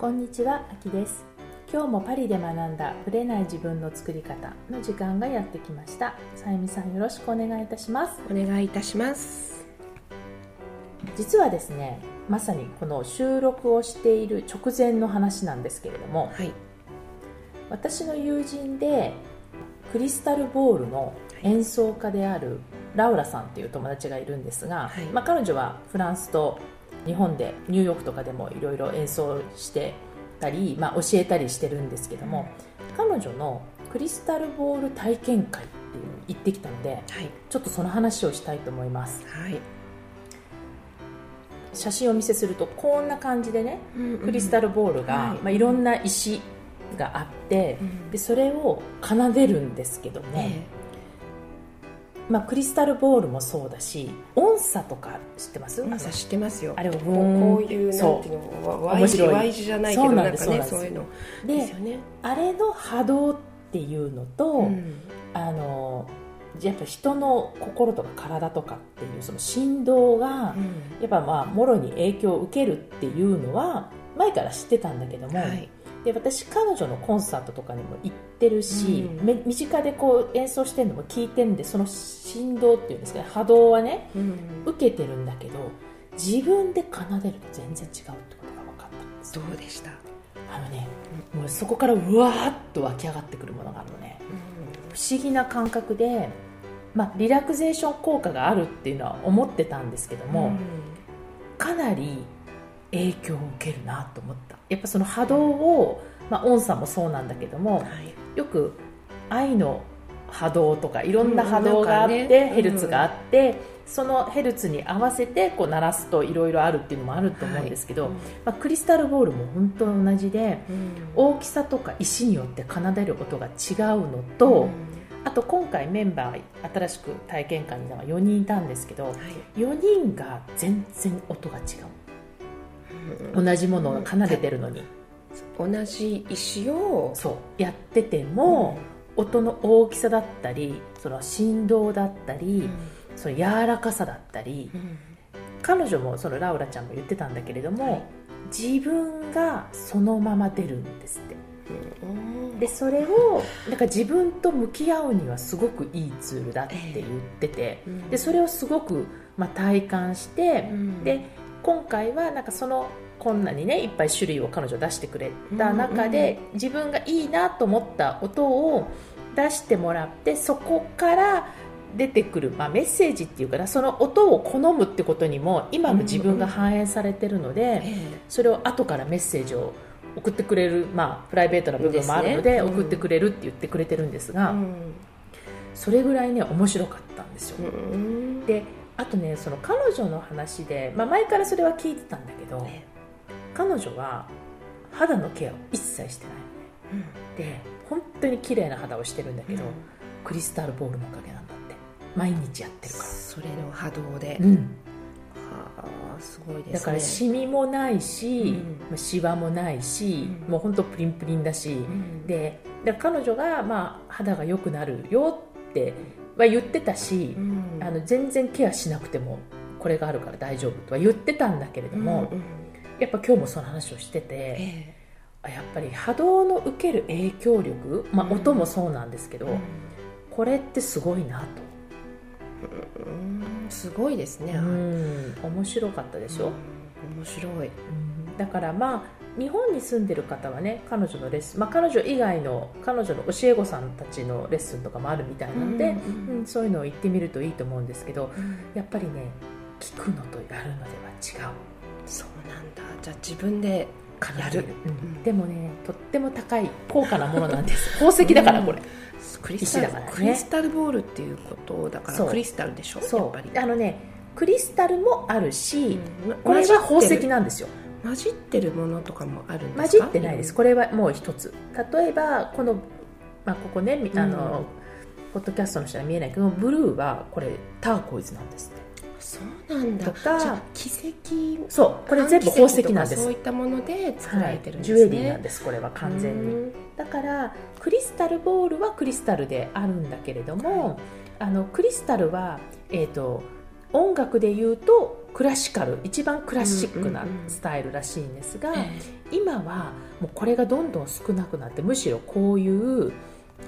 こんにちは、あきです。今日もパリで学んだぶれない自分の作り方の時間がやってきました。さゆみさんよろしくお願いいたします。お願いいたします。実はですねまさにこの収録をしている直前の話なんですけれども、はい。私の友人でクリスタルボールの演奏家であるラウラさんっていう友達がいるんですが、はい。まあ、彼女はフランスと日本でニューヨークとかでもいろいろ演奏してたり、まあ、教えたりしてるんですけども彼女のクリスタルボール体験会っていうのに行ってきたのではい。ちょっとその話をしたいと思います。はい。写真をお見せするとこんな感じでねクリスタルルボールが、はい。まあ、いろんな石があって、うん。でそれを奏でるんですけども、まあ、クリスタルボールもそうだし音差とか知ってます？まさ知ってますよ。あれをこういうなんていうのわ Y 字 Y 字じゃないけどなんんかねそういうの。でですよね。あれの波動っていうのと、うん。あのやっぱ人の心とか体とかっていうその振動が、やっぱまあもろに影響を受けるっていうのは前から知ってたんだけども、はい。で私彼女のコンサートとかにも行ってるし、うん。め身近でこう演奏してるのも聞いてるんでその振動っていうんですかね波動はねうん。受けてるんだけど自分で奏でると全然違うってことが分かったんです。どうでした？あのねもうそこからうわーっと湧き上がってくるものがあるのね。不思議な感覚で、まあ、リラクゼーション効果があるっていうのは思ってたんですけども、かなり影響を受けるなと思った。やっぱその波動を、まあ、音差もそうなんだけどもはい。よく愛の波動とかいろんな波動があって、うんね。ヘルツがあって、そのヘルツに合わせてこう鳴らすといろいろあるっていうのもあると思うんですけど、まあ、クリスタルボールも本当同じで大きさとか石によって奏でる音が違うのと、あと今回メンバー新しく体験会にいたのが4人いたんですけどはい。4人が全然音が違う。同じものを奏でてるのに。同じ石をそう。やってても、音の大きさだったりその振動だったり、その柔らかさだったり彼女もそのラウラちゃんも言ってたんだけれども、はい。自分がそのまま出るんですって。うんでそれをなんか自分と向き合うにはすごくいいツールだって言ってて、でそれをすごく、まあ、体感して、うん。で今回はなんかそのこんなにねいっぱい種類を彼女出してくれた中で、自分がいいなと思った音を出してもらってそこから出てくる、まあ、メッセージっていうかなその音を好むってことにも今の自分が反映されてるので、え。それを後からメッセージを送ってくれる、まあ、プライベートな部分もあるのでですね。うん送ってくれるって言ってくれてるんですえが、うん。それぐらいね面白かったんですよ、うん。であとねその彼女の話で、まあ、前からそれは聞いてたんだけどえ彼女は肌のケアを一切してないのね。で本当に綺麗な肌をしてるんだけど、うん。クリスタルボールのおかげなんだって。毎日やってるかそれの波動で。ら、うん、はあすごいですね。だからシミもないし、うん。まあシワもないし、うん。もう本当プリンプリンだし、うん。で彼女が、まあ、肌が良くなるよっては言ってたしう、ん。あの全然ケアしなくてもこれがあるから大丈夫とは言ってたんだけれども、うんうん。やっぱ今日もその話をしてて、えあやっぱり波動の受ける影響力、まあ、うん。音もそうなんですけど、えこれってすごいなと、うんすごいですねうん、面白かったでしょ、うん面白い。うん。だからまあ日本に住んでる方はね彼女のレッスン、まあ、彼女以外の彼女の教え子さんたちのレッスンとかもあるみたいなんで、うん。うんそういうのを言ってみるといいと思うんですけどうん。やっぱりね聞くのとやるのでは違う。そうなんだ。じゃあ自分でやる。うん。うんでもねとっても高い高価なものなんです。宝石だからこれ、クリスタルね。クリスタルボールっていうことだからクリスタルでしょ？やそっぱり。うあのねクリスタルもあるし、うん。これは宝石なんですよ。混じってるものとかもあるんで混すか？じってないです。これはもう一つ。例えばこの、まあ、ここねみあの、ポッドキャストの人は見えないけどブルーはこれターコイズなんですってそうなんだ。とか奇跡。そうこれ全部宝石なんです。そういったもので作らはいれてるんですね、ジュエリーなんですこれは完全に。うん。だからクリスタルボールはクリスタルであるんだけれども、あのクリスタルは、えー、と音楽で言うとクラシカル。一番クラシックなうんうんうんスタイルらしいんですが、え今はもうこれがどんどん少なくなってむしろこういう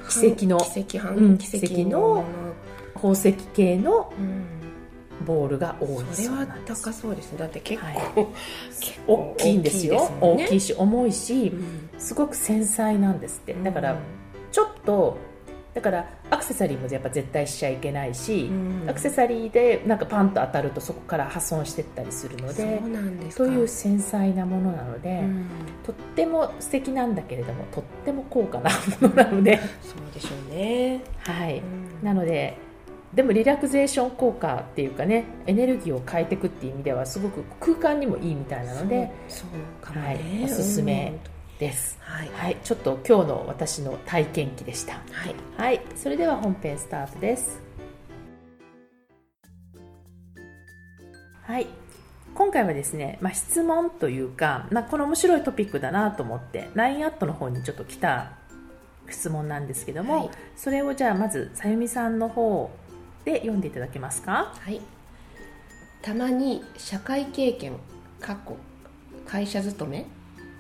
奇跡の奇跡半、うん奇跡の宝石系のうんボールが多いそれは高そうですね。だって結構、はい。結構大きいんですよ。大大きいし重いしうん。すごく繊細なんですって。だからうんちょっとだからアクセサリーもやっぱ絶対しちゃいけないし、うん。アクセサリーでなんかパンと当たるとそこから破損してったりするのそうでなんですか。そういう繊細なものなので、うん。とっても素敵なんだけれどもとっても高価なものなので、そうでしょうね、はい、うん。なのででもリラクゼーション効果っていうかねエネルギーを変えていくっていう意味ではすごく空間にもいいみたいなのでそうかもね、はいおすすめうん。です、はい。はい、ちょっと今日の私の体験記でした。はい。はいそれでは本編スタートです。はい今回はですね、まあ、質問というか、まあ、この面白いトピックだなと思って LINE アットの方にちょっと来た質問なんですけども、はい。それをじゃあまずさゆみさんの方で読んでいただけますか？はい、たまに社会経験過去会社勤め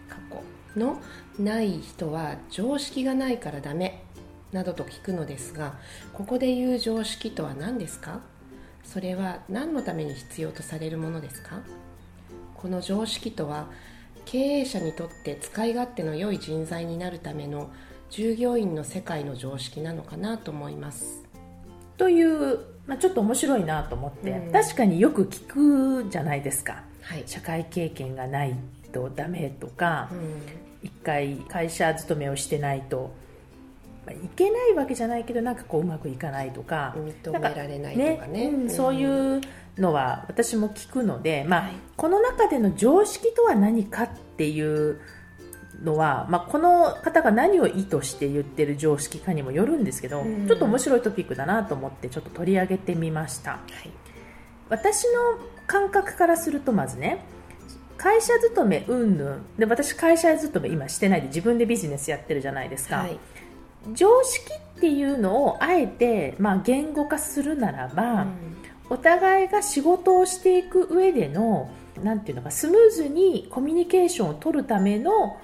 過去のない人は常識がないからダメなどと聞くのですがここで言う常識とは何ですか？それは何のために必要とされるものですか？この常識とは経営者にとって使い勝手の良い人材になるための従業員の世界の常識なのかなと思います。という、まあ、ちょっと面白いなと思って、うん。確かによく聞くじゃないですか。はい、社会経験がないとダメとか、うん。一回会社勤めをしてないと、まあいけないわけじゃないけどなんかこううまくいかないとか、認められないとかね。うん。そうういうのは私も聞くので、まあはい。この中での常識とは何かっていうのは、まあ、この方が何を意図して言ってる常識かにもよるんですけど、うん。ちょっと面白いトピックだなと思ってちょっと取り上げてみました。はい。私の感覚からするとまずね会社勤めうんぬんで私会社勤め今してないで自分でビジネスやってるじゃないですか、はい。常識っていうのをあえて、まあ、言語化するならば、お互いが仕事をしていく上でのなんていうのかスムーズにコミュニケーションを取るための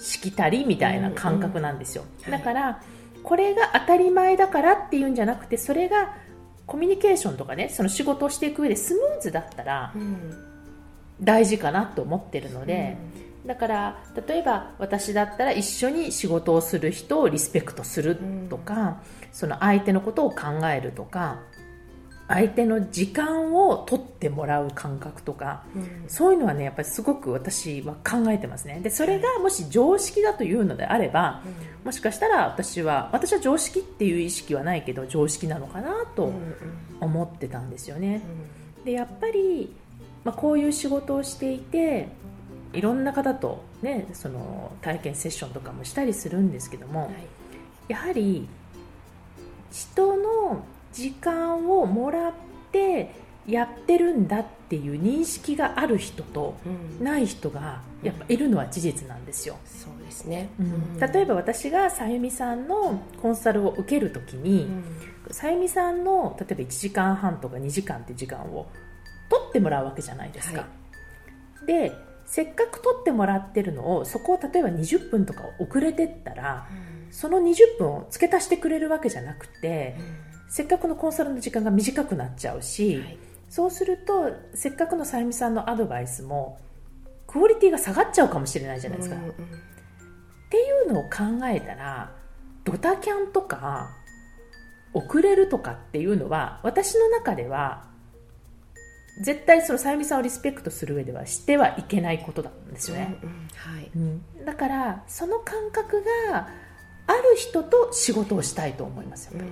しきたりみたいな感覚なんですよ、うんだからこれが当たり前だからっていうんじゃなくてそれがコミュニケーションとかねその仕事をしていく上でスムーズだったらうん。大事かなと思ってるので、だから例えば私だったら一緒に仕事をする人をリスペクトするとか、その相手のことを考えるとか相手の時間を取ってもらう感覚とかうん。そういうのはねやっぱりすごく私は考えてますね。でそれがもし常識だというのであればもしかしたら私は私は常識っていう意識はないけど常識なのかなうんと思ってたんですよね、でやっぱり、まあ、こういう仕事をしていていろんな方と、ね、その体験セッションとかもしたりするんですけども、はい。やはり人の時間をもらってやってるんだっていう認識がある人とうん。ない人がやっぱいるのは事実なんですよ、そうですね。例えば私がさゆみさんのコンサルを受けるときに、さゆみさんの例えば1時間半とか2時間って時間を取ってもらうわけじゃないですか、はでせっかく取ってもらってるのをそこを例えば20分とか遅れてったらその20分を付け足してくれるわけじゃなくてせっかくのコンサルの時間が短くなっちゃうし、はい。そうするとせっかくのさゆみさんのアドバイスもクオリティが下がっちゃうかもしれないじゃないですか、っていうのを考えたらドタキャンとか遅れるとかっていうのは私の中では絶対そのさゆみさんをリスペクトする上ではしてはいけないことなんですよね、はい。うん。だからその感覚がある人と仕事をしたいと思いますよ、うん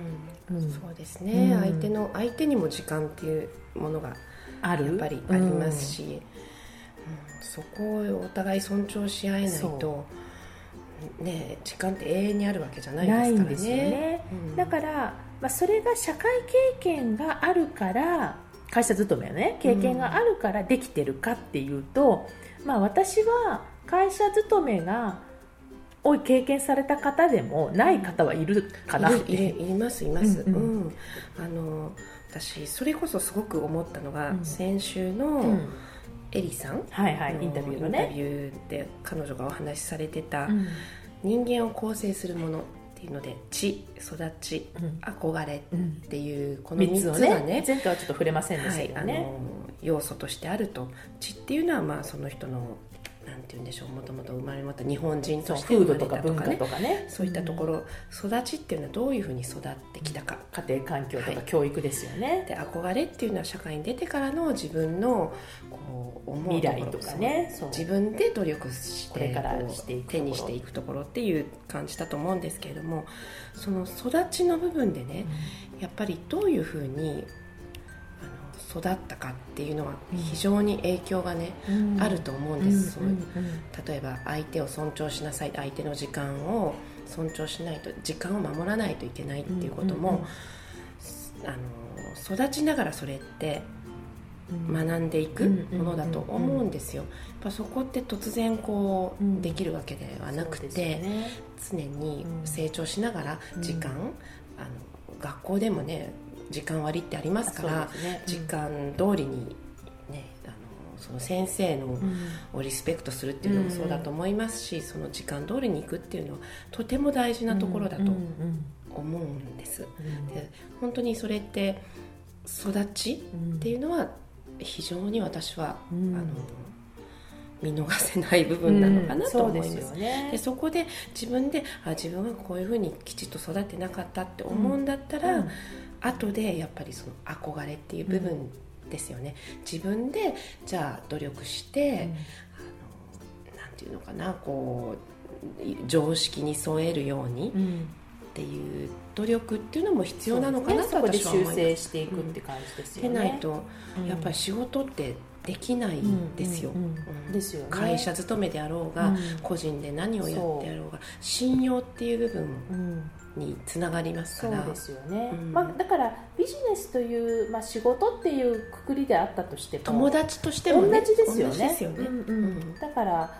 そうですね。うん。相手の相手にも時間っていうものがある？やっぱりありますし、うん。そこをお互い尊重し合えないと、ね、時間って永遠にあるわけじゃないですからね。ね。うん。だから、まあ、それが社会経験があるから会社勤めのね経験があるからできてるかっていうと、まあ、私は会社勤めが多い経験された方でもない方はいるかな。っいるいいますいます、うんううん。あの私それこそすごく思ったのが、うん。先週うのん。エリさん、はいはいインタビューのね。インタビューで彼女がお話しされてた、うん。人間を構成するものっていうので知育ちうん。憧れうんっていうこの3 3つがねね前回はちょっと触れませんでしたけどね、の要素としてあると。知っていうのはまあその人のなんて言うんでしょうもともと生まれ持った日本人として生まれ風土とか文たとかね化とかね。そういったところ、育ちっていうのはどういうふうに育ってきたか、家庭環境とはい。か教育ですよね、で憧れっていうのは社会に出てからの自分のこう思う未来とかね。自分で努力してこれからして手にしていくところっていう感じだと思うんですけれどもその育ちの部分でねやっぱりどういうふうに育ったかっていうのは非常に影響がね、うん。あると思うんです、そううんうん。例えば相手を尊重しなさい相手の時間を尊重しないと時間を守らないといけないっていうことも、あの育ちながらそれってうん。学んでいくものだと思うんですよ。やっぱそこって突然こう、うん。できるわけではなくて、ね。常にうん。成長しながら時間、うん。あの学校でもね時間割ってありますから、そうですね。時間通りにねあのその先生のうん。をリスペクトするっていうのもそうだと思いますし、その時間通りに行くっていうのはとても大事なところだとうん思うんです。うん。で本当にそれって育ちうん。っていうのは非常に私は、うん。あの見逃せない部分なのかなと思います。うん。そうでね。でそこで自分であ自分はこういうふうにきちっと育ってなかったって思うんだったら、うん後でやっぱりその憧れっていう部分ですよね、自分でじゃあ努力して、あのなんていうのかなこうい常識に沿えるようにっうん。ていう努力っていうのも必要なのかなと私は思います。正していくって感じですよでね、ないとうん。やっぱり仕事ってできないんですよ、うんうんうん。うん。ですよね。会社勤めであろうが、うん。個人で何をやってやろうが信用っていう部分うんにつながりますから。そうですよね、うん。まあ、だからビジネスという、まあ、仕事っていうくくりであったとしても友達としても、同ね、じですよね。同じですよね、うんうん。うん。だから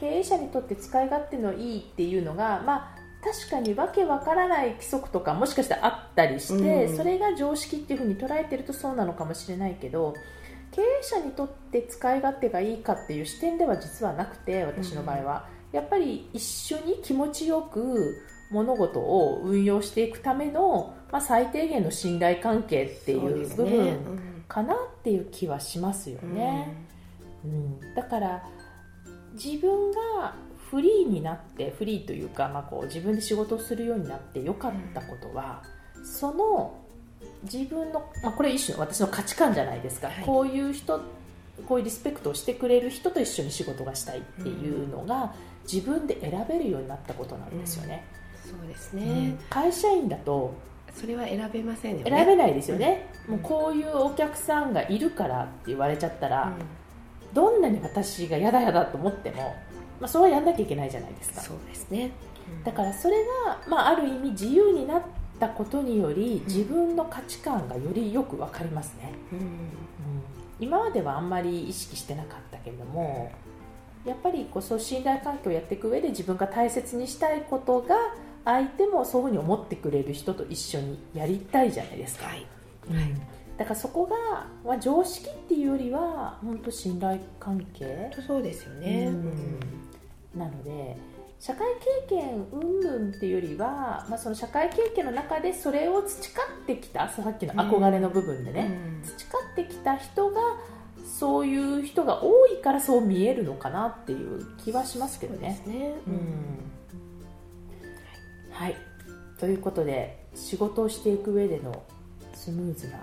経営者にとって使い勝手のいいっていうのが、まあ、確かにわけわからない規則とかもしかしたらあったりして、うん。それが常識っていうふうに捉えてるとそうなのかもしれないけど経営者にとって使い勝手がいいかっていう視点では実はなくて私の場合は、やっぱり一緒に気持ちよく物事を運用していくための、まあ、最低限の信頼関係っていそう部ね分かなっていう気はしますようんね。うん。だから自分がフリーになってフリーというか、まあ、こう自分で仕事をするようになってよかったことは、その自分の、まあ、これ一種の私の価値観じゃないですか、はい。こういう人こういうリスペクトをしてくれる人と一緒に仕事がしたいっていうのが、自分で選べるようになったことなんですよね、そうですうんね、会社員だとそれは選べませんよね。選べないですよね、うん。もうこういうお客さんがいるからって言われちゃったら、うどんなに私が嫌だ嫌だと思っても、まあ、それはやんなきゃいけないじゃないですか。んそうですね、だからそれが、まあ、ある意味自由になったことにより自分の価値観がよりよく分かりますね、うん。うん。今まではあんまり意識してなかったけれどもやっぱりこうそう信頼関係をやっていく上で自分が大切にしたいことが相手もそういうふうに思ってくれる人と一緒にやりたいじゃないですか、はい。うん。だからそこが、まあ、常識っていうよりは本当信頼関係。そうですよね、うん。なので社会経験云々っていうよりは、まあ、その社会経験の中でそれを培ってきたさっきの憧れの部分でね、培ってきた人がそういう人が多いからそう見えるのかなっていう気はしますけどそうでね。す。ね、うんはい。ということで仕事をしていく上でのスムーズな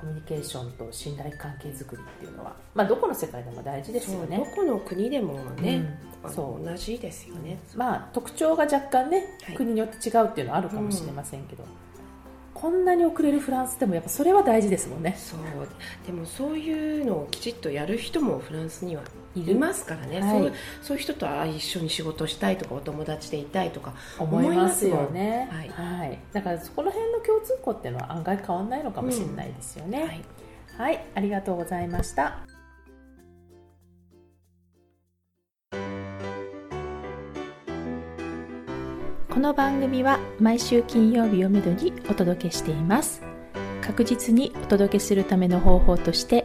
コミュニケーションと信頼関係づくりっていうのは、まあ、どこの世界でも大事ですよね。どこの国でもね、うん。そう同じですよね、まあ、特徴が若干ね、はい。国によって違うっていうのはあるかもしれませんけど、こんなに遅れるフランスでもやっぱそれは大事ですもんね。そう。でもそういうのをきちっとやる人もフランスにはいるますからね、はい。そうそういう人とあ一緒に仕事したいとかお友達でいたいとか思いますよね。ますはい、だからそこの辺の共通項っていうのは案外変わらないのかもしれないですよね、はい。はい、ありがとうございました。この番組は毎週金曜日をめどにお届けしています。確実にお届けするための方法として